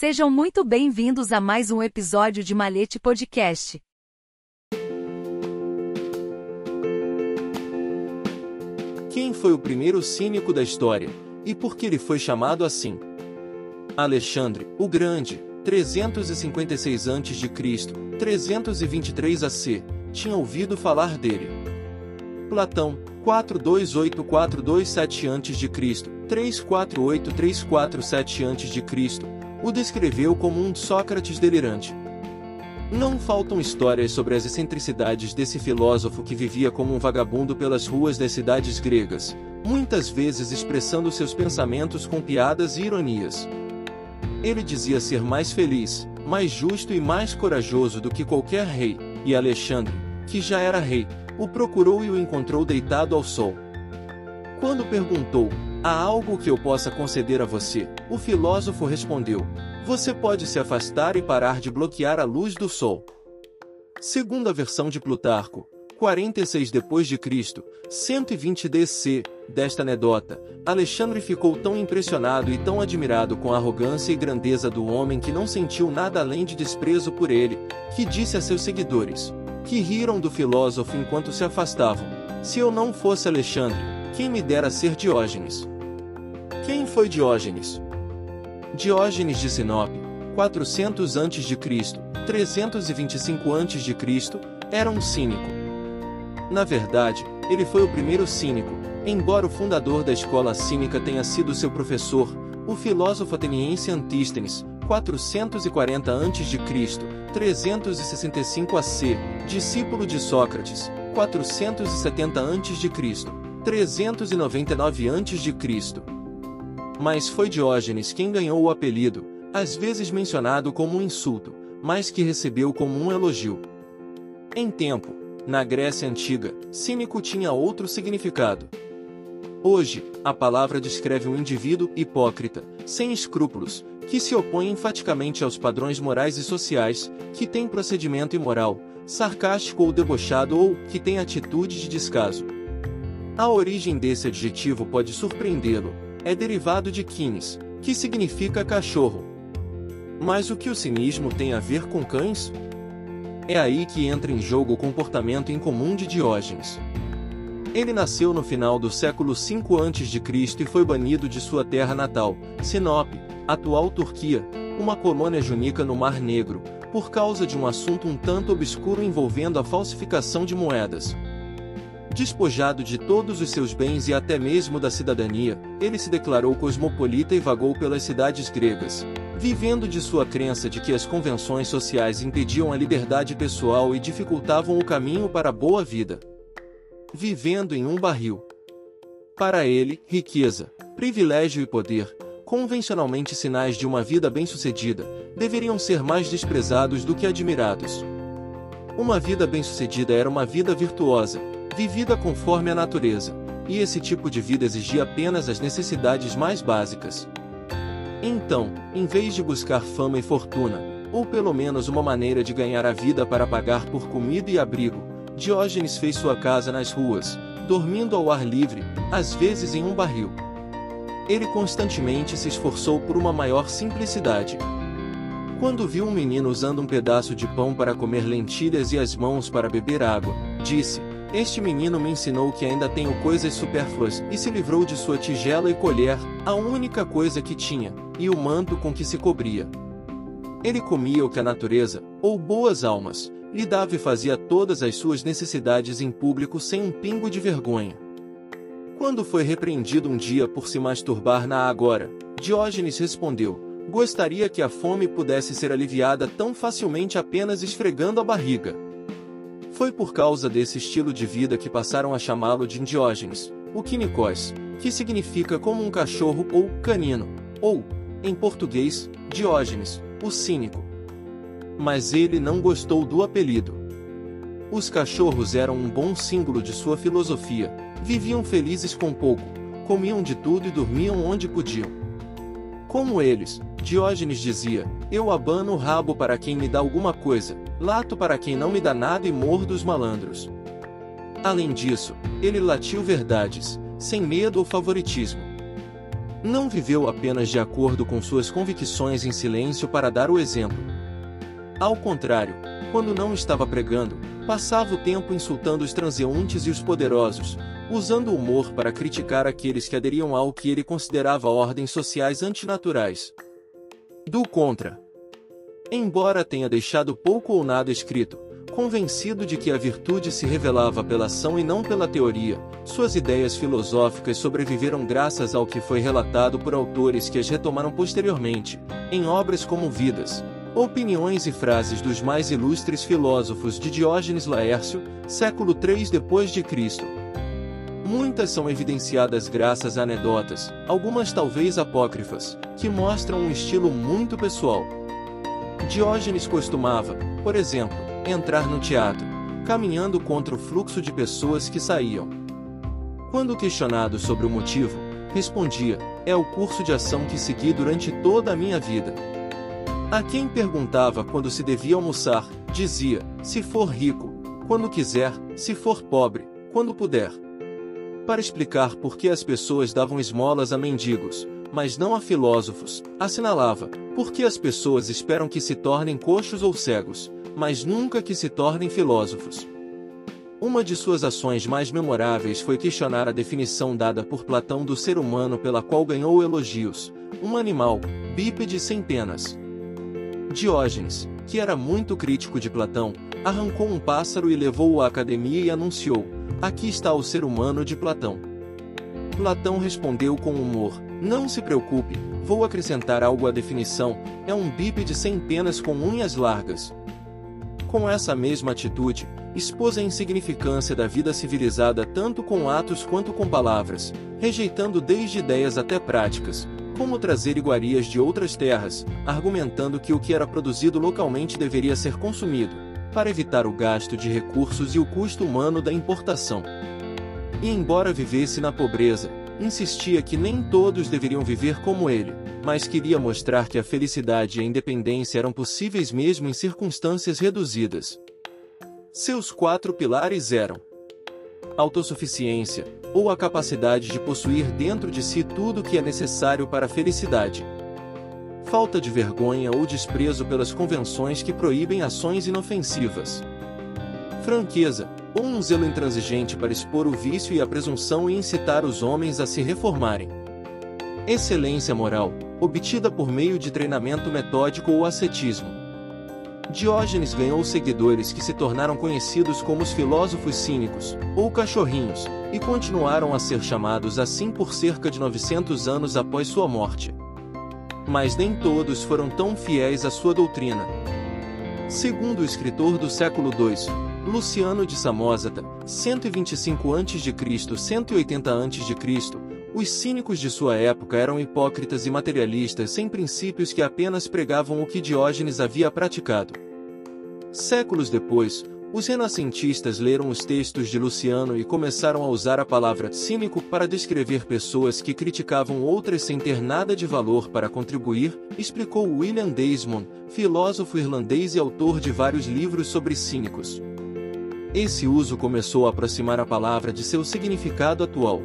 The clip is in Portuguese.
Sejam muito bem-vindos a mais um episódio de Malete Podcast. Quem foi o primeiro cínico da história? E por que ele foi chamado assim? Alexandre, o Grande, 356 a.C., 323 AC, tinha ouvido falar dele. Platão, 428427 a.C., 348347 a.C., o descreveu como um Sócrates delirante. Não faltam histórias sobre as excentricidades desse filósofo que vivia como um vagabundo pelas ruas das cidades gregas, muitas vezes expressando seus pensamentos com piadas e ironias. Ele dizia ser mais feliz, mais justo e mais corajoso do que qualquer rei, e Alexandre, que já era rei, o procurou e o encontrou deitado ao sol. Quando perguntou: Há algo que eu possa conceder a você? O filósofo respondeu: Você pode se afastar e parar de bloquear a luz do sol. Segundo a versão de Plutarco, 46 depois de Cristo, 120 DC, desta anedota, Alexandre ficou tão impressionado e tão admirado com a arrogância e grandeza do homem que não sentiu nada além de desprezo por ele, que disse a seus seguidores, que riram do filósofo enquanto se afastavam: Se eu não fosse Alexandre, quem me dera ser Diógenes? Quem foi Diógenes? Diógenes de Sinope, 400 a.C., 325 a.C., era um cínico. Na verdade, ele foi o primeiro cínico, embora o fundador da escola cínica tenha sido seu professor, o filósofo ateniense Antístenes, 440 a.C., 365 AC, discípulo de Sócrates, 470 a.C., 399 a.C. Mas foi Diógenes quem ganhou o apelido, às vezes mencionado como um insulto, mas que recebeu como um elogio. Em tempo, na Grécia Antiga, cínico tinha outro significado. Hoje, a palavra descreve um indivíduo hipócrita, sem escrúpulos, que se opõe enfaticamente aos padrões morais e sociais, que tem procedimento imoral, sarcástico ou debochado ou que tem atitude de descaso. A origem desse adjetivo pode surpreendê-lo. É derivado de kines, que significa cachorro. Mas o que o cinismo tem a ver com cães? É aí que entra em jogo o comportamento incomum de Diógenes. Ele nasceu no final do século V a.C. e foi banido de sua terra natal, Sinope, atual Turquia, uma colônia junica no Mar Negro, por causa de um assunto um tanto obscuro envolvendo a falsificação de moedas. Despojado de todos os seus bens e até mesmo da cidadania, ele se declarou cosmopolita e vagou pelas cidades gregas, vivendo de sua crença de que as convenções sociais impediam a liberdade pessoal e dificultavam o caminho para a boa vida. Vivendo em um barril. Para ele, riqueza, privilégio e poder, convencionalmente sinais de uma vida bem-sucedida, deveriam ser mais desprezados do que admirados. Uma vida bem-sucedida era uma vida virtuosa, vivida conforme a natureza, e esse tipo de vida exigia apenas as necessidades mais básicas. Então, em vez de buscar fama e fortuna, ou pelo menos uma maneira de ganhar a vida para pagar por comida e abrigo, Diógenes fez sua casa nas ruas, dormindo ao ar livre, às vezes em um barril. Ele constantemente se esforçou por uma maior simplicidade. Quando viu um menino usando um pedaço de pão para comer lentilhas e as mãos para beber água, disse: este menino me ensinou que ainda tenho coisas supérfluas, e se livrou de sua tigela e colher, a única coisa que tinha, e o manto com que se cobria. Ele comia o que a natureza, ou boas almas, lhe dava e fazia todas as suas necessidades em público sem um pingo de vergonha. Quando foi repreendido um dia por se masturbar na agora, Diógenes respondeu: Gostaria que a fome pudesse ser aliviada tão facilmente apenas esfregando a barriga. Foi por causa desse estilo de vida que passaram a chamá-lo de Diógenes, o quinicós, que significa como um cachorro ou canino, ou, em português, Diógenes, o cínico. Mas ele não gostou do apelido. Os cachorros eram um bom símbolo de sua filosofia, viviam felizes com pouco, comiam de tudo e dormiam onde podiam. Como eles, Diógenes dizia: Eu abano o rabo para quem me dá alguma coisa, lato para quem não me dá nada e mordo os malandros. Além disso, ele latiu verdades, sem medo ou favoritismo. Não viveu apenas de acordo com suas convicções em silêncio para dar o exemplo. Ao contrário, quando não estava pregando, passava o tempo insultando os transeuntes e os poderosos, usando o humor para criticar aqueles que aderiam ao que ele considerava ordens sociais antinaturais. Do contra. Embora tenha deixado pouco ou nada escrito, convencido de que a virtude se revelava pela ação e não pela teoria, suas ideias filosóficas sobreviveram graças ao que foi relatado por autores que as retomaram posteriormente, em obras como Vidas, Opiniões e frases dos mais ilustres filósofos de Diógenes Laércio, século III depois de Cristo. Muitas são evidenciadas graças a anedotas, algumas talvez apócrifas, que mostram um estilo muito pessoal. Diógenes costumava, por exemplo, entrar no teatro, caminhando contra o fluxo de pessoas que saíam. Quando questionado sobre o motivo, respondia: É o curso de ação que segui durante toda a minha vida. A quem perguntava quando se devia almoçar, dizia: Se for rico, quando quiser, se for pobre, quando puder. Para explicar por que as pessoas davam esmolas a mendigos, mas não a filósofos, assinalava: porque as pessoas esperam que se tornem coxos ou cegos, mas nunca que se tornem filósofos. Uma de suas ações mais memoráveis foi questionar a definição dada por Platão do ser humano pela qual ganhou elogios, um animal, bípede sem penas. Diógenes, que era muito crítico de Platão, arrancou um pássaro e levou-o à academia e anunciou: Aqui está o ser humano de Platão. Platão respondeu com humor: Não se preocupe, vou acrescentar algo à definição, é um bípede sem penas com unhas largas. Com essa mesma atitude, expôs a insignificância da vida civilizada tanto com atos quanto com palavras, rejeitando desde ideias até práticas, como trazer iguarias de outras terras, argumentando que o que era produzido localmente deveria ser consumido, para evitar o gasto de recursos e o custo humano da importação. E embora vivesse na pobreza, insistia que nem todos deveriam viver como ele, mas queria mostrar que a felicidade e a independência eram possíveis mesmo em circunstâncias reduzidas. Seus quatro pilares eram autossuficiência, ou a capacidade de possuir dentro de si tudo o que é necessário para a felicidade. Falta de vergonha ou desprezo pelas convenções que proíbem ações inofensivas. Franqueza, ou um zelo intransigente para expor o vício e a presunção e incitar os homens a se reformarem. Excelência moral, obtida por meio de treinamento metódico ou ascetismo. Diógenes ganhou seguidores que se tornaram conhecidos como os filósofos cínicos, ou cachorrinhos, e continuaram a ser chamados assim por cerca de 900 anos após sua morte. Mas nem todos foram tão fiéis à sua doutrina. Segundo o escritor do século II, Luciano de Samosata, 125 a.C. 180 a.C., os cínicos de sua época eram hipócritas e materialistas sem princípios que apenas pregavam o que Diógenes havia praticado. Séculos depois, os renascentistas leram os textos de Luciano e começaram a usar a palavra cínico para descrever pessoas que criticavam outras sem ter nada de valor para contribuir, explicou William Desmond, filósofo irlandês e autor de vários livros sobre cínicos. Esse uso começou a aproximar a palavra de seu significado atual.